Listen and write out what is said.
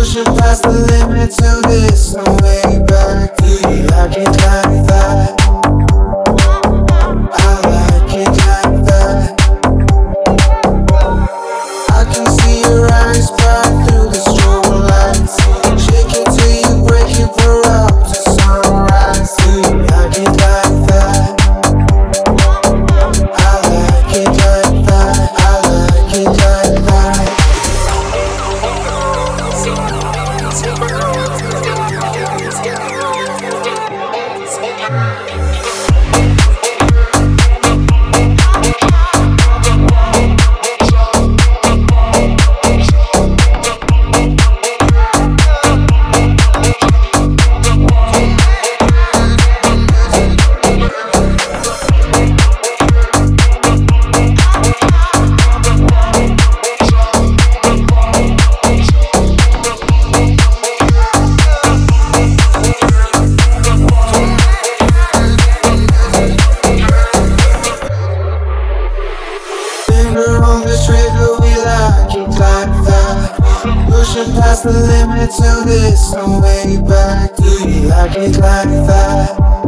Pushing past the limit till there's no way Música Finger on the trigger, we like it like that. Pushing past the limit till there's no way back. Do you like it like that?